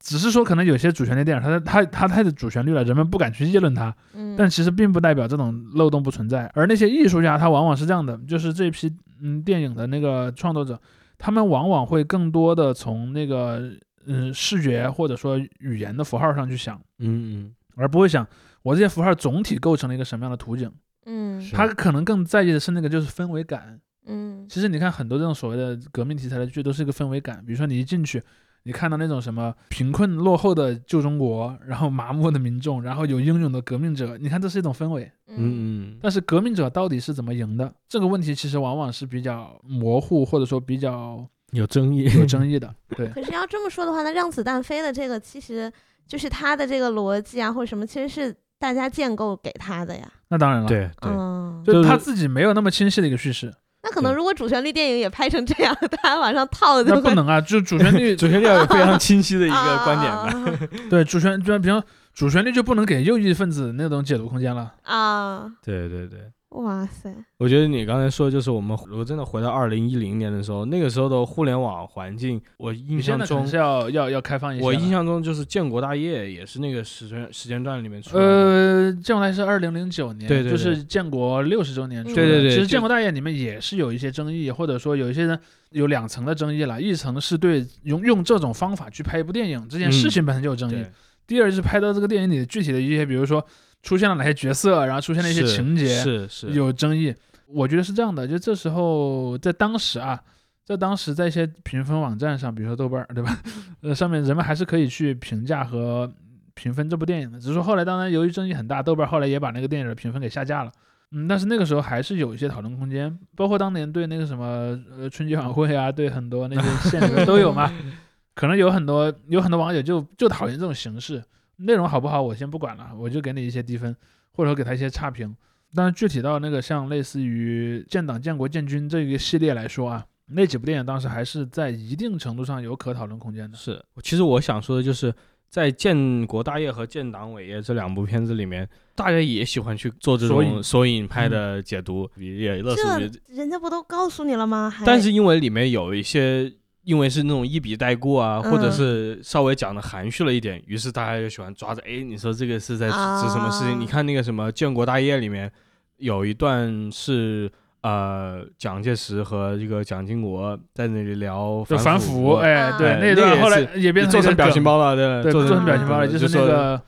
只是说，可能有些主旋律电影，它它它太的主旋律了，人们不敢去议论它，嗯，但其实并不代表这种漏洞不存在。而那些艺术家，他往往是这样的，就是这批嗯电影的那个创作者，他们往往会更多的从那个嗯视觉或者说语言的符号上去想，嗯嗯而不会想我这些符号总体构成了一个什么样的图景。嗯他可能更在意的是那个就是氛围感。嗯其实你看很多这种所谓的革命题材的剧，都是一个氛围感。比如说你一进去，你看到那种什么贫困落后的旧中国，然后麻木的民众，然后有英勇的革命者，你看这是一种氛围。嗯嗯嗯但是革命者到底是怎么赢的？这个问题其实往往是比较模糊，或者说比较有争议，有争议的。对，可是要这么说的话，那让子弹飞的这个其实就是他的这个逻辑啊，或者什么，其实是大家建构给他的呀。那当然了，，对对，嗯，就是他自己没有那么清晰的一个叙事，那可能如果主旋律电影也拍成这样，大家往上套的就那不能啊，就主旋律，主旋律要有非常清晰的一个观点吧。对主旋，就比方主旋律就不能给右翼分子那种解读空间了。啊，对对对，哇塞，我觉得你刚才说的就是我们如果真的回到二零一零年的时候，那个时候的互联网环境，我印象中是要要要开放一些。我印象中就是建国大业也是那个时间时间段里面出来的。呃，建国大业是二零零九年，对对对就是建国六十周年出的。对其实对对就建国大业里面也是有一些争议，或者说有一些人有两层的争议了。一层是对用用这种方法去拍一部电影这件事情本身就有争议，对，第二是拍到这个电影里的具体的一些，比如说出现了哪些角色，然后出现了一些情节，是是有争议。我觉得是这样的，就这时候在当时啊，在当时在一些评分网站上，比如说豆瓣儿，对吧？呃，上面人们还是可以去评价和评分这部电影的。只是说后来，当然由于争议很大，豆瓣儿后来也把那个电影的评分给下架了。嗯，但是那个时候还是有一些讨论空间，包括当年对那个什么呃春节晚会啊，对很多那些县里面都有嘛。可能有很多有很多网友就就讨厌这种形式，内容好不好我先不管了，我就给你一些低分，或者说给他一些差评。但是具体到那个像类似于建党、建国、建军这个系列来说啊，那几部电影当时还是在一定程度上有可讨论空间的。是，其实我想说的就是，在《建国大业》和《建党伟业》这两部片子里面，大家也喜欢去做这种索引派的解读，也乐此于这人家不都告诉你了吗？但是因为里面有一些，因为是那种一笔带过啊，或者嗯是稍微讲的含蓄了一点，于是大家就喜欢抓着，哎，你说这个是在指什么事情？啊你看那个什么《建国大业》里面有一段是。呃，蒋介石和这个蒋经国在那里聊就反腐，腐，哎，啊对，哎那段后来也变成做成表情包了，对，对，做做成表情包了，就是那说个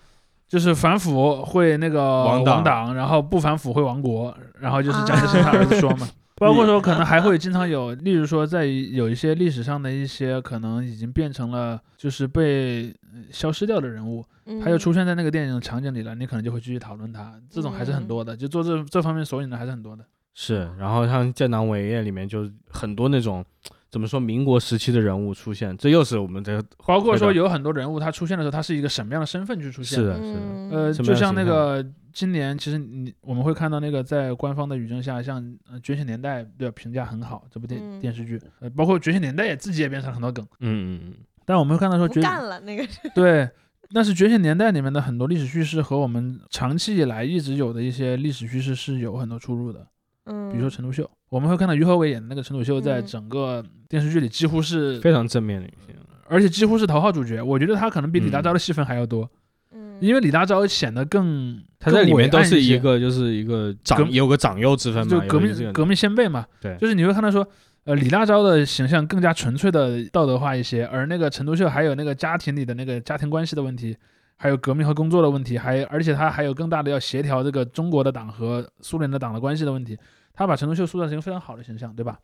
就是反腐会那个亡党，党然后不反腐会亡国，然后就是蒋介石他儿子说嘛。包括说可能还会经常有，例如说在有一些历史上的一些可能已经变成了就是被呃消失掉的人物，他又嗯出现在那个电影的场景里了，你可能就会继续讨论他，这种还是很多的，就做这这方面索引的还是很多的。是，然后像《建党伟业》里面就很多那种怎么说民国时期的人物出现，这又是我们这个包括说有很多人物他出现的时候，他是一个什么样的身份去出现？是的，是的，嗯。呃，就像那个今年，其实你我们会看到那个在官方的语境下，像呃《觉醒年代》的评价很好，这部电、嗯。电视剧，呃，包括《觉醒年代》也自己也变成了很多梗，嗯嗯嗯，但我们会看到说觉不干了那个是。对，但是《觉醒年代》里面的很多历史叙事和我们长期以来一直有的一些历史叙事是有很多出入的，嗯，比如说陈独秀，我们会看到于和伟演的那个陈独秀，在嗯。整个电视剧里几乎是，非常正面的一些，而且几乎是头号主角，我觉得他可能比李大钊的戏份还要多，嗯，因为李大钊显得更他在里面都是一个。就是一个革长有个长幼之分嘛，就革命革命先辈嘛，对。就是你会看到说，呃，李大钊的形象更加纯粹的道德化一些，而那个陈独秀还有那个家庭里的那个家庭关系的问题，还有革命和工作的问题，还而且他还有更大的要协调这个中国的党和苏联的党的关系的问题，他把陈独秀塑造成一个非常好的形象，对吧？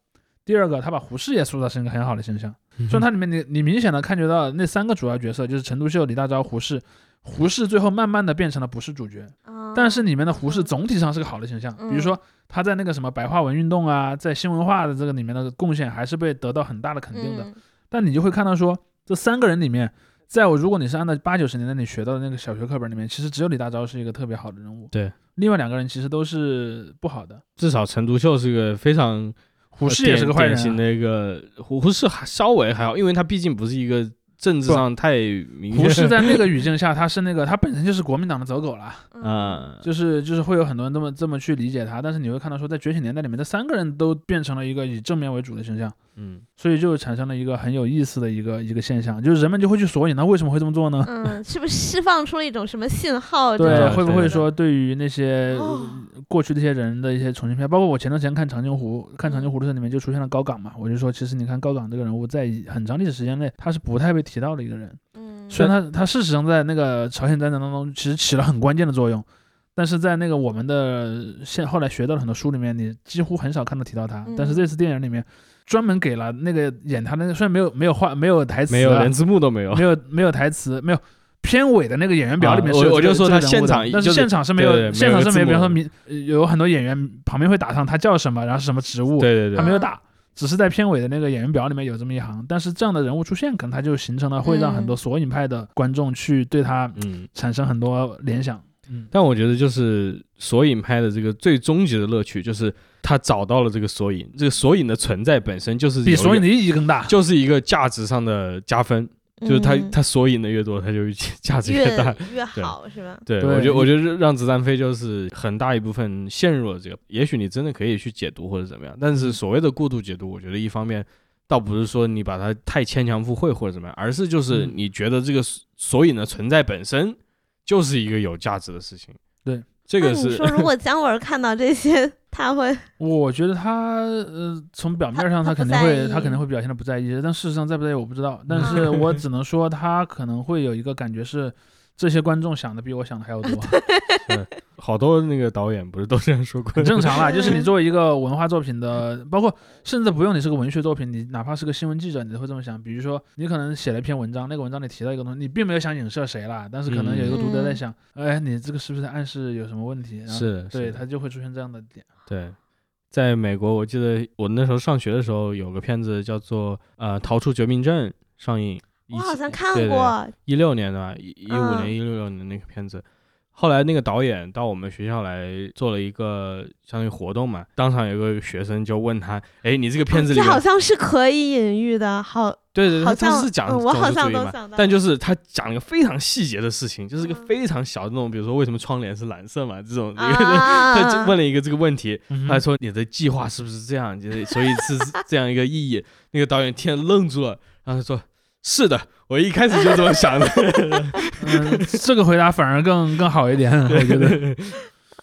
第二个，他把胡适也塑造成一个很好的形象，嗯所以它里面你你明显的感觉到那三个主要角色就是陈独秀、李大钊、胡适，胡适最后慢慢的变成了不是主角，啊但是里面的胡适嗯。总体上是个好的形象，嗯。比如说他在那个什么白话文运动啊，在新文化的这个里面的贡献还是被得到很大的肯定的。嗯。但你就会看到说，这三个人里面，在我如果你是按照八九十年代你学到的那个小学课本里面，其实只有李大钊是一个特别好的人物，对，另外两个人其实都是不好的。至少陈独秀是个非常胡适也是个坏人、啊，典型的一个胡胡适还稍微还好，因为他毕竟不是一个政治上太明确。胡适在那个 语境下，他是那个他本身就是国民党的走狗了。嗯啊，就是就是会有很多人这么这么去理解他，但是你会看到说，在觉醒年代里面，这三个人都变成了一个以正面为主的形象，嗯，所以就产生了一个很有意思的一个一个现象，就是人们就会去索引，那为什么会这么做呢？嗯，是不是释放出了一种什么信号？对，会不会说对于那些哦过去这些人的一些重新片，包括我前段时间看长津湖，看长津湖的时候里面就出现了高岗嘛，我就说其实你看高岗这个人物在很长历史时间内他是不太被提到的一个人，嗯，虽然他他事实上在那个朝鲜战争当中其实起了很关键的作用，但是在那个我们的现后来学到的很多书里面，你几乎很少看到提到他。嗯但是这次电影里面专门给了那个演他的那个，虽然没有没有话没有台词啊，没有连字幕都没有。没有没有台词，没有。片尾的那个演员表里面啊是有这个我我就说他现场但是现场是没有，对对现场是没有，比方说名呃有很多演员旁边会打上他叫什么，然后是什么职务，对对对，他没有打，只是在片尾的那个演员表里面有这么一行。但是这样的人物出现，可能他就形成了会让很多索引派的观众去对他嗯，产生很多联想。嗯，但我觉得就是索引拍的这个最终极的乐趣，就是他找到了这个索引，这个索引的存在本身就是比索引的意义更大。就是一个价值上的加分，就是他嗯他索引的越多，他就价值越大。越越好是吧？对，对我觉得我觉得让子弹飞就是很大一部分陷入了这个，也许你真的可以去解读或者怎么样，但是所谓的过度解读，我觉得一方面倒不是说你把它太牵强附会或者怎么样，而是就是嗯你觉得这个索引的存在本身就是一个有价值的事情。对，这个是你说，如果姜文看到这些，他会 我觉得他呃，从表面上他肯定会他肯定会表现的不在意，但事实上在不在意我不知道。但是我只能说他可能会有一个感觉是，这些观众想的比我想的还要多，好多那个导演不是都这样说过很？正常啦。就是你作为一个文化作品的，包括甚至不用你是个文学作品，你哪怕是个新闻记者，你都会这么想。比如说你可能写了一篇文章，那个文章里提到一个东西，你并没有想影射谁啦，但是可能有一个读者在想，哎，你这个是不是在暗示有什么问题？然后是，对，是他就会出现这样的点。对，在美国，我记得我那时候上学的时候，有个片子叫做呃《逃出绝命镇》上映，我好像看过，一六年的吧，一一五嗯年、一六年那个片子。后来那个导演到我们学校来做了一个相当于活动嘛，当场有个学生就问他：“哎，你这个片子里好像是可以隐喻的，好，对对对，好他是讲种嗯我好族主义嘛像都想，到但就是他讲了一个非常细节的事情，就是一个嗯非常小的那种，比如说为什么窗帘是蓝色嘛，这种，啊 他就问了一个这个问题，嗯他说你的计划是不是这样？就是所以是是这样一个意义。那个导演听了愣住了，然后他说：“是的，我一开始就这么想的。嗯，这个回答反而更更好一点，我觉得。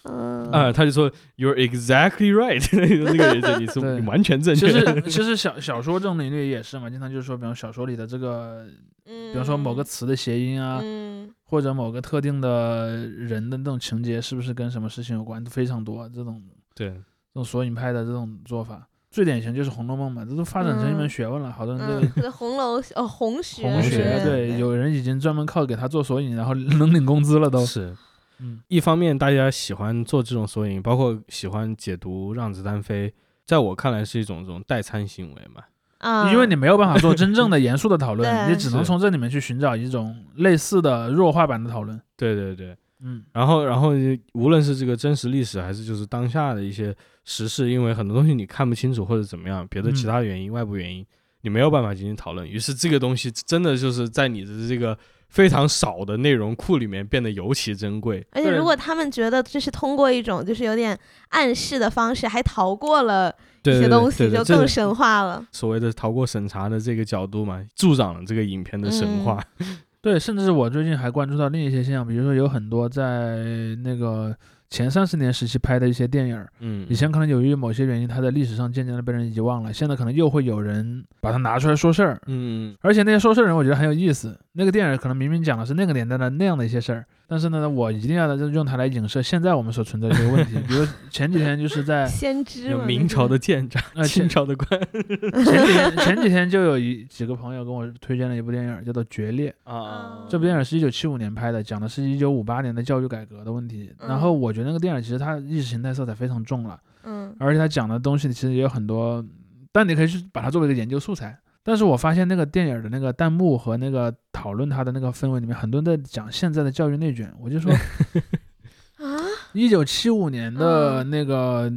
嗯啊，他就说 You're exactly right，那个人你是完全正确。其实其实小小说这种领域也是嘛，经常就是说，比方小说里的这个，嗯，比方说某个词的谐音啊，嗯或者某个特定的人的那种情节，是不是跟什么事情有关，都非常多。这种对，这种索引派的这种做法，最典型就是《红楼梦》嘛，这都发展成一门嗯学问了，好多人都嗯，红楼哦红学红学，学对，有人已经专门靠给他做索引，然后 能领工资了都。是。嗯，一方面，大家喜欢做这种索引，包括喜欢解读《让子弹飞》，在我看来是一种这种代餐行为嘛。啊，因为你没有办法做真正的 严肃的讨论，你只能从这里面去寻找一种类似的弱化版的讨论。对对对，嗯，然后然后无论是这个真实历史，还是就是当下的一些时事，因为很多东西你看不清楚或者怎么样，别的其嗯他原因、外部原因，你没有办法进行讨论。于是这个东西真的就是在你的这个非常少的内容库里面变得尤其珍贵。而且如果他们觉得这是通过一种就是有点暗示的方式，还逃过了一些东西，就更神话了。所谓的逃过审查的这个角度嘛，助长了这个影片的神话。对，甚至我最近还关注到另一些现象，比如说有很多在那个前三十年时期拍的一些电影儿，嗯，以前可能由于某些原因，它在历史上渐渐的被人遗忘了，现在可能又会有人把它拿出来说事儿。嗯，而且那些说事儿人，我觉得很有意思。那个电影可能明明讲的是那个年代的那样的一些事儿，但是呢，我一定要用它来影射现在我们所存在的这个问题。比如 前几天就是在 先知有明朝的舰长，呃清朝的官前几天前几天就有一几个朋友跟我推荐了一部电影，叫做《决裂》。啊这部电影是一九七五年拍的，讲的是一九五八年的教育改革的问题。然后我觉得那个电影其实它意识形态色彩非常重了，嗯而且它讲的东西其实也有很多，但你可以去把它作为一个研究素材。但是我发现那个电影的那个弹幕和那个讨论它的那个氛围里面，很多人在讲现在的教育内卷。我就说，啊，一九七五年的那个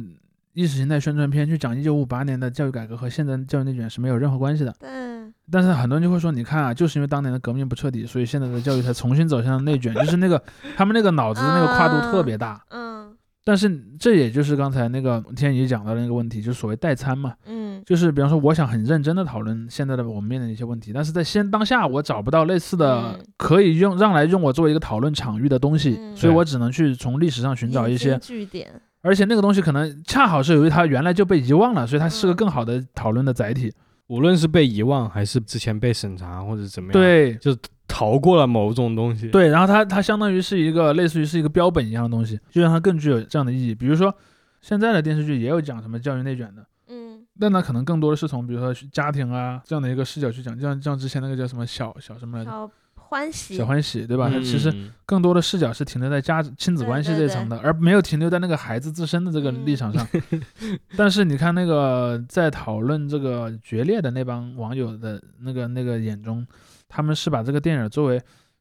意识形态宣传片去讲一九五八年的教育改革和现在的教育内卷是没有任何关系的。对，但是很多人就会说，你看啊，就是因为当年的革命不彻底，所以现在的教育才重新走向内卷，就是那个他们那个脑子的那个跨度特别大。嗯但是这也就是刚才那个天宇讲到的那个问题，就是所谓代餐嘛，嗯。就是比方说我想很认真的讨论现在的我们面临的一些问题，但是在现当下我找不到类似的嗯。可以用让来用我作为一个讨论场域的东西，嗯。所以我只能去从历史上寻找一些，据点，而且那个东西可能恰好是由于它原来就被遗忘了，所以它是个嗯。更好的讨论的载体。无论是被遗忘还是之前被审查或者怎么样，，对，逃过了某种东西。，对，然后它它相当于是一个类似于是一个标本一样的东西，就让它更具有这样的意义。比如说，现在的电视剧也有讲什么教育内卷的，嗯但那可能更多的是从比如说家庭啊这样的一个视角去讲，就像像之前那个叫什么小小什么来着，小欢喜，小欢喜，对吧？它嗯其实更多的视角是停留在家亲子关系这一层的，而没有停留在那个孩子自身的这个立场上。但是你看那个在讨论这个决裂的那帮网友的那个那个眼中，他们是把这个电影作为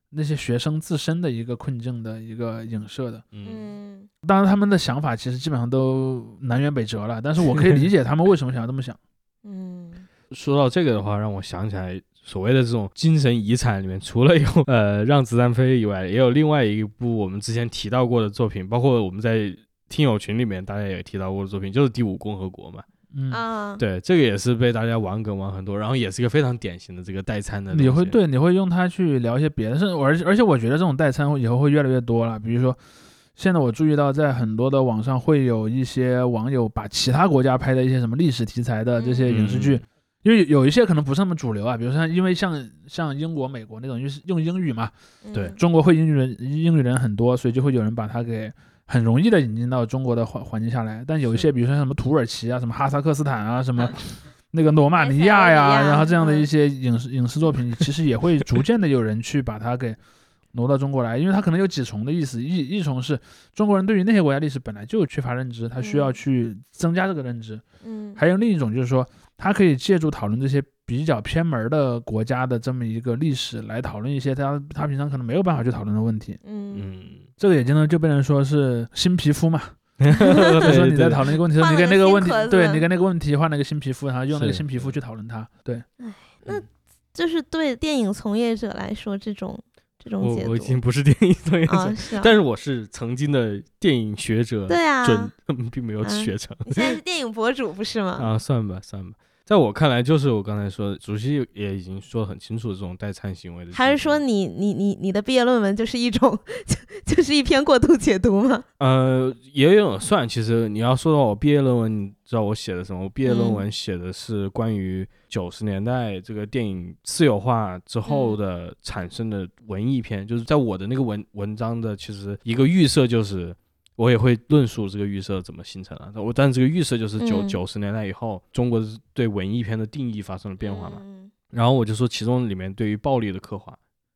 那些学生自身的一个困境的一个影射的。嗯，嗯当然，他们的想法其实基本上都南辕北辙了，但是我可以理解他们为什么想要这么想。嗯说到这个的话，让我想起来所谓的这种精神遗产里面，除了有呃让子弹飞以外，也有另外一部我们之前提到过的作品，包括我们在听友群里面大家也提到过的作品，就是《第五共和国》嘛。嗯，啊，对，这个也是被大家玩梗玩很多，然后也是一个非常典型的这个代餐的。你会对你会用它去聊一些别的，甚至而且而且我觉得这种代餐以后会越来越多了。比如说，现在我注意到在很多的网上会有一些网友把其他国家拍的一些什么历史题材的这些影视剧，嗯。因为有一些可能不是那么主流啊，比如说像因为像像英国、美国那种，就是用英语嘛，嗯。对。中国会英语人英语人很多，所以就会有人把它给很容易的引进到中国的环环境下来。但有一些，比如说像什么土耳其啊、什么哈萨克斯坦啊、什么 那个罗马尼亚呀，然后这样的嗯一些影视影视作品，其实也会 逐渐的有人去把它给挪到中国来，因为它可能有几重的意思。一一重是中国人对于那些国家历史本来就缺乏认知，他需要嗯去增加这个认知。嗯还有另一种就是说，他可以借助讨论这些比较偏门的国家的这么一个历史来讨论一些他他平常可能没有办法去讨论的问题。嗯嗯，这个也经常就被人说是新皮肤嘛，就就说你在讨论一个问题的时候，你换了个给那个问题对你跟那个问题换了一个新皮肤，然后用那个新皮肤去讨论它。对，那就是对电影从业者来说，这种这种解读我我已经不是电影从业者，啊是啊，但是我是曾经的电影学者，对啊，准 并没有嗯学成你现在是电影博主不是吗？啊，算吧算吧。在我看来，就是我刚才说的，主席也已经说得很清楚，这种代餐行为的。还是说你你你你的毕业论文就是一种就就是一篇过度解读吗？呃，也有点算。其实你要说到我毕业论文，你知道我写的什么？我毕业论文写的是关于九十年代这个电影私有化之后的产生的文艺片，就是在我的那个文文章的其实一个预设就是。我也会论述这个预设怎么形成的。我但这个预设就是九嗯。九十年代以后，中国对文艺片的定义发生了变化嘛。嗯然后我就说其中里面对于暴力的刻画，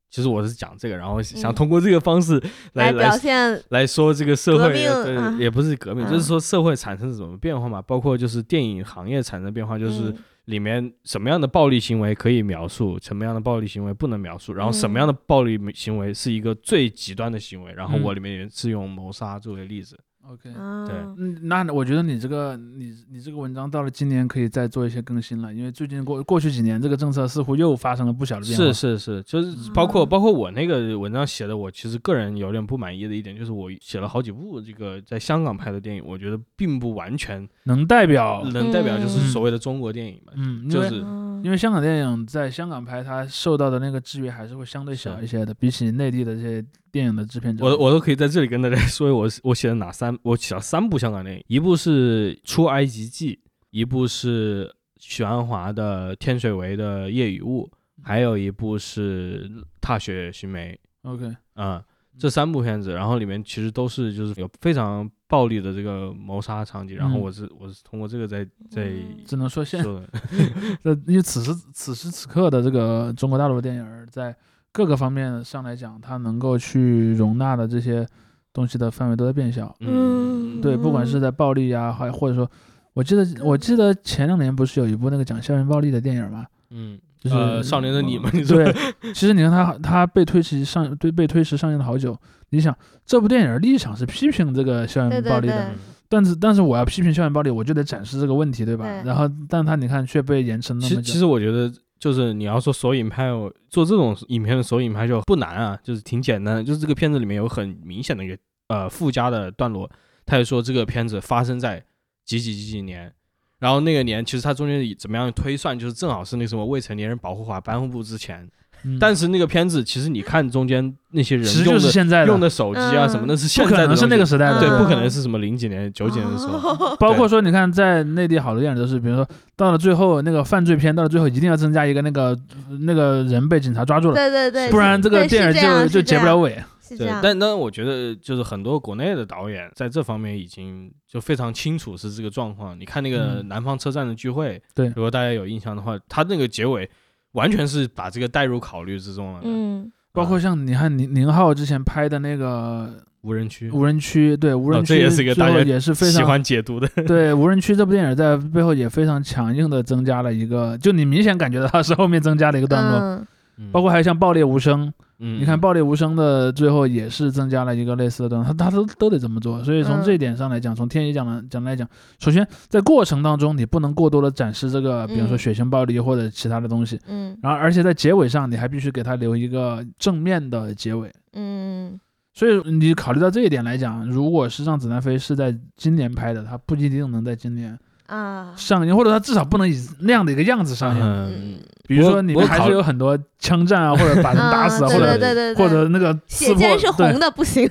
其实我是讲这个，然后想嗯通过这个方式来来表现来说这个社会，对，啊。也不是革命，嗯就是说社会产生什么变化嘛，包括就是电影行业产生的变化，就是嗯里面什么样的暴力行为可以描述，什么样的暴力行为不能描述，然后什么嗯样的暴力行为是一个最极端的行为，然后嗯我里面也是用谋杀作为例子。OK，啊对嗯，那我觉得你这个你你这个文章到了今年可以再做一些更新了，因为最近过过去几年这个政策似乎又发生了不小的变化。是是是，就是包括嗯包括我那个文章写的，我其实个人有点不满意的一点，就是我写了好几部这个在香港拍的电影，我觉得并不完全能代表，能代表就是嗯所谓的中国电影嘛。嗯，就是嗯因为香港电影在香港拍，它受到的那个制约还是会相对小一些的，比起内地的这些电影的制片者。我我都可以在这里跟大家 说，我我写了哪三，我写了三部香港电影，一部是《出埃及记》，一部是许鞍华的《天水围的夜与雾》，还有一部是《踏雪寻梅》。OK，嗯、这三部片子，然后里面其实都是就是有非常暴力的这个谋杀场景，然后嗯我是我是通过这个在在嗯只能说现说的，呃，因为此时此时此刻的这个中国大陆的电影儿，在各个方面上来讲，它能够去容纳的这些东西的范围都在变小。嗯对，不管是在暴力呀，还或者说，我记得我记得前两年不是有一部那个讲校园暴力的电影吗？嗯，就是呃少年的你嘛你说对，其实你看他他被推迟上对被推迟上映了好久。你想这部电影儿立场是批评这个校园暴力的，对但是但是我要批评校园暴力，我就得展示这个问题，对吧？对然后但他你看却被延迟那么久。其实其实我觉得就是你要说索引拍，做这种影片的索引拍就不难啊，就是挺简单的，就是这个片子里面有很明显的一个呃附加的段落，他就说这个片子发生在几几几几年。然后那个年，其实他中间怎么样推算，就是正好是那什么未成年人保护法颁布之前，嗯。但是那个片子，其实你看中间那些人用的就是现在的。用的手机啊什么，嗯。那是现不可能是在的东西。那个时代的，对，嗯不可能是什么零几年、九几年的时候。包括说，你看，在内地好多电影都是，比如说到了最后那个犯罪片，到了最后一定要增加一个那个那个人被警察抓住了，对对对，不然这个电影就就结不了，尾。对是这样，但但我觉得就是很多国内的导演在这方面已经就非常清楚是这个状况。你看那个嗯南方车站的聚会，对。如果大家有印象的话，他那个结尾完全是把这个带入考虑之中了。嗯包括像你看宁宁浩之前拍的那个无人区，无人区，对无人区，哦这也是一个大家也是非常喜欢解读的。对无人区这部电影在背后也非常强硬的增加了一个，就你明显感觉到它是后面增加了一个段落。包括还有像《爆裂无声》，嗯，你看《暴力无声》的最后也是增加了一个类似的东西，他他都都得这么做。所以从嗯这一点上来讲，从天一讲的讲来讲，首先在过程当中你不能过多的展示这个，比如说嗯血腥暴力或者其他的东西，嗯然后而且在结尾上你还必须给他留一个正面的结尾。嗯所以你考虑到这一点来讲，如果是让子弹飞是在今年拍的，它不一定能在今年啊，上映，或者他至少不能以那样的一个样子上映。嗯，比如说里面还是有很多枪战啊，或者把人打死啊，嗯或者对对对对，或者那个血溅是红的不行，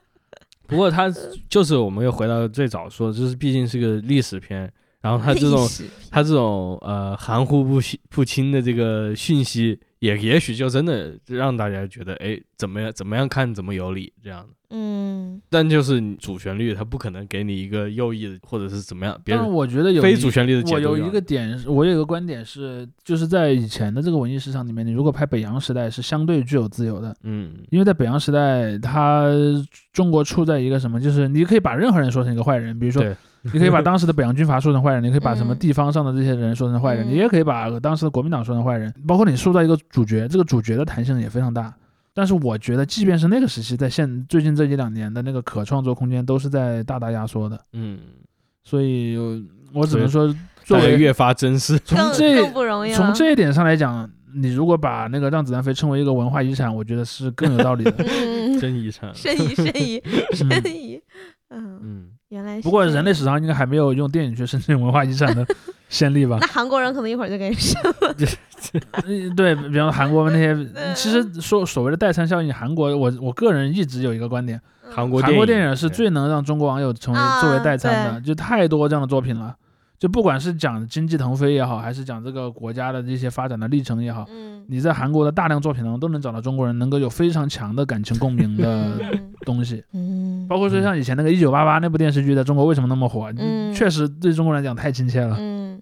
不过他就是我们又回到最早说，就是毕竟是个历史片，然后他这种 他这种呃含糊不清不清的这个讯息，也也许就真的让大家觉得，哎，怎么样怎么样看怎么有理这样的。嗯但就是主旋律，它不可能给你一个右翼的，或者是怎么样，别但是我觉得有非主旋律的解我有读就好一个点，我有一个观点是，就是在以前的这个文艺市场里面，你如果拍北洋时代是相对具有自由的，嗯因为在北洋时代，它中国处在一个什么，就是你可以把任何人说成一个坏人，比如说对。你可以把当时的北洋军阀说成坏人，你可以把什么嗯地方上的这些人说成坏人，嗯你也可以把当时的国民党说成坏人，包括你塑造一个主角，这个主角的弹性也非常大。但是我觉得，即便是那个时期，在现最近这一两年的那个可创作空间都是在大大压缩的，嗯，所以我只能说，作为越发珍视。从这更不容易，从这一点上来讲，你如果把那个让子弹飞称为一个文化遗产，我觉得是更有道理的。嗯 真遗产。申遗申遗申遗，嗯，嗯，原来是不过人类史上应该还没有用电影去申请文化遗产的 先例吧那。韩国人可能一会儿就给你申了 对比方说韩国那些，嗯其实说所谓的代餐效应，韩国我我个人一直有一个观点，韩国韩国电电影是最能让中国网友成为啊作为代餐的，就太多这样的作品了。就不管是讲经济腾飞也好，还是讲这个国家的这些发展的历程也好，嗯，你在韩国的大量作品当中都能找到中国人能够有非常强的感情共鸣的嗯 东西。嗯包括说像以前那个《一九八八》那部电视剧，在中国为什么那么火？嗯确实对中国人来讲太亲切了。嗯，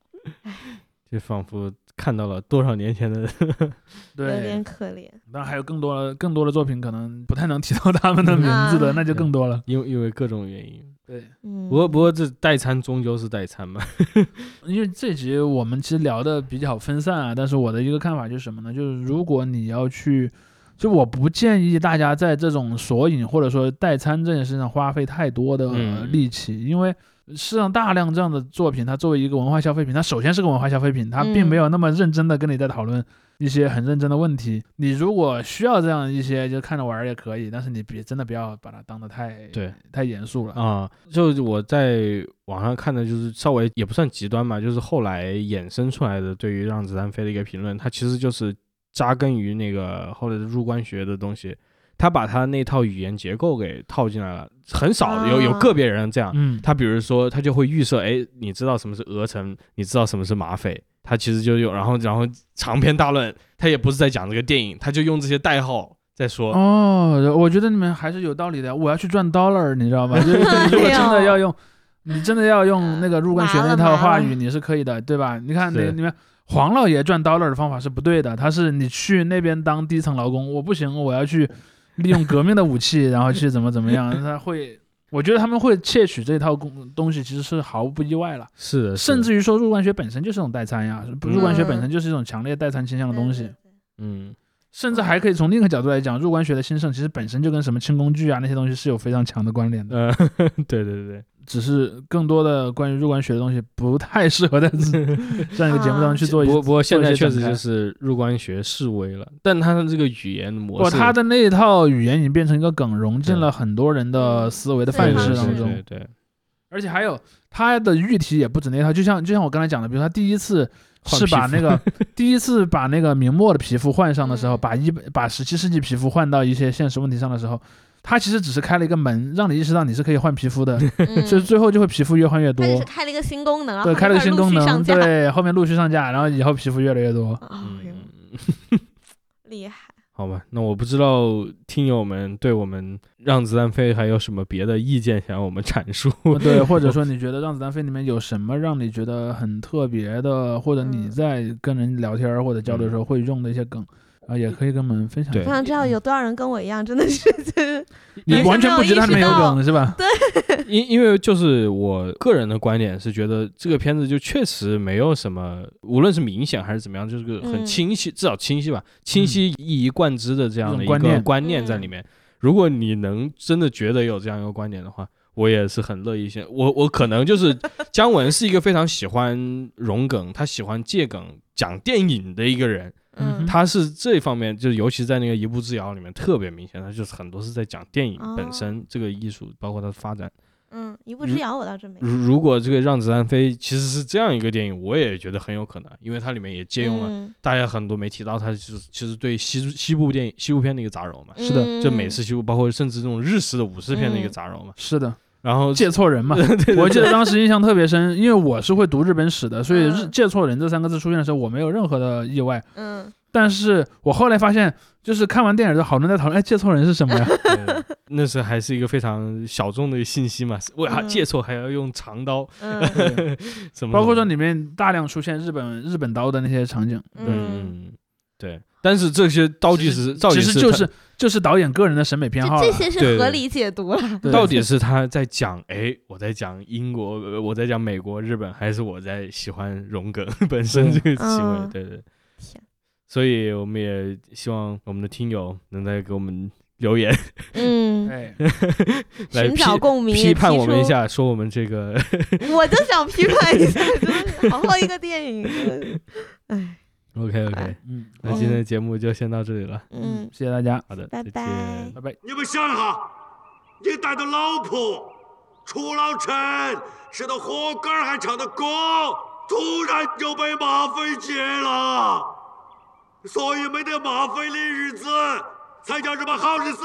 就仿佛看到了多少年前的，有对点，可怜。当然还有更多更多的作品，可能不太能提到他们的名字的，啊那就更多了。因为因为各种原因。对，嗯，不过不过这代餐终究是代餐嘛，因为这集我们其实聊的比较分散啊，但是我的一个看法就是什么呢？就是如果你要去，就我不建议大家在这种索引或者说代餐这件事上花费太多的嗯。力气，因为事实上大量这样的作品，它作为一个文化消费品，它首先是个文化消费品，它并没有那么认真的跟你在讨论一些很认真的问题。你如果需要这样一些，就看着玩儿也可以，但是你别真的不要把它当得太对太严肃了。啊，就我在网上看的，就是稍微也不算极端嘛，就是后来衍生出来的对于《让子弹飞》的一个评论，它其实就是扎根于那个后来的入关学的东西，他把他那套语言结构给套进来了，很少有有啊个别人这样，嗯，他比如说他就会预设，哎，你知道什么是鹅城，你知道什么是马匪，他其实就有，然后然后长篇大论，他也不是在讲这个电影，他就用这些代号在说，哦，我觉得你们还是有道理的。我要去赚 dollar，你知道吧？就是 你如果真的要用，你真的要用那个入关学那套话语，你是可以的，对吧？你看，是你你们黄老爷赚 dollar 的方法是不对的，他是你去那边当低层劳工，我不行，我要去利用革命的武器，然后去怎么怎么样，他会。我觉得他们会窃取这套东东西，其实是毫不意外了。是的，甚至于说，入关学本身就是一种代餐呀，入关学本嗯。身就是一种强烈代餐倾向的东西。嗯，甚至还可以从另一个角度来讲，入关学的兴盛其实本身就跟什么轻工具啊那些东西是有非常强的关联的，呃，对对对，只是更多的关于入关学的东西不太适合在 这这样一个节目当中去做一些。不过不过现在确实就是入关学示威了，但他的这个语言模不，式，他的那一套语言已经变成一个梗，融进了很多人的思维的范式当中。对对，而且还有他的喻题也不止那一套，就像就像我刚才讲的，比如他第一次是把那个 第一次把那个明末的皮肤换上的时候，嗯把一把十七世纪皮肤换到一些现实问题上的时候，他其实只是开了一个门，让你意识到你是可以换皮肤的，嗯。所以最后就会皮肤越换越多。是开了一个新功能，然后对，开了个新功能，对，后面陆续上架，然后以后皮肤越来越多。嗯，厉害！好吧，那我不知道听友们对我们让子弹飞还有什么别的意见想要我们阐述？对，或者说你觉得《让子弹飞》里面有什么让你觉得很特别的，或者你嗯。在跟人聊天或者交流的时候会用的一些梗啊，也可以跟我们分享我下。想知道有多少人跟我一样，真的是就是你完全不觉得它里面有完全没有梗是吧？对因因为就是我个人的观点是觉得这个片子就确实没有什么，无论是明显还是怎么样，就是个很嗯清晰，至少清晰吧，清晰一以贯之的这样的一个观念在嗯里面。如果你能真的觉得有这样一个观点的话，我也是很乐意先。我我可能就是 姜文是一个非常喜欢融梗，他喜欢借梗讲电影的一个人。嗯嗯，他是这方面，就是尤其在那个一步之遥里面特别明显，他就是很多是在讲电影本哦身这个艺术，包括它的发展。嗯，一步之遥我倒真没。如如果这个让子弹飞其实是这样一个电影，我也觉得很有可能，因为它里面也借用了嗯大家很多没提到，它就是其实对西西部电影西部片的一个杂糅嘛，是的嗯就美式西部，包括甚至这种日式的武士片的一个嗯杂糅嘛。是的，然后借错人嘛。我记得当时印象特别深，因为我是会读日本史的，所以日嗯借错人这三个字出现的时候，我没有任何的意外。嗯，但是我后来发现，就是看完电影之后，好多人在讨论，哎，借错人是什么呀？对那是还是一个非常小众的信息嘛，为啥嗯借错还要用长刀？嗯什么？包括说里面大量出现日本日本刀的那些场景，嗯嗯，对。但是这些到底是到底是他其实就是就是导演个人的审美偏好了。这些是合理解读了。对到底是他在讲，哎，我在讲英国，呃我在讲美国、日本，还是我在喜欢荣格本身这个行为？嗯对对。天所以我们也希望我们的听友能再给我们留言，嗯，哎，来寻找批共鸣，批判我们一下，说我们这个出。我就想批判一下，真的是好好一个电影，真的是哎，OK OK 哎。嗯，那今天的节目就先到这里了，嗯，谢谢大家，好的，拜再见。拜。拜拜。你们想一下，你带着老婆出老城吃的活干还唱的歌，突然就被马飞劫了，所以没得马匪的日子才叫什么好日子。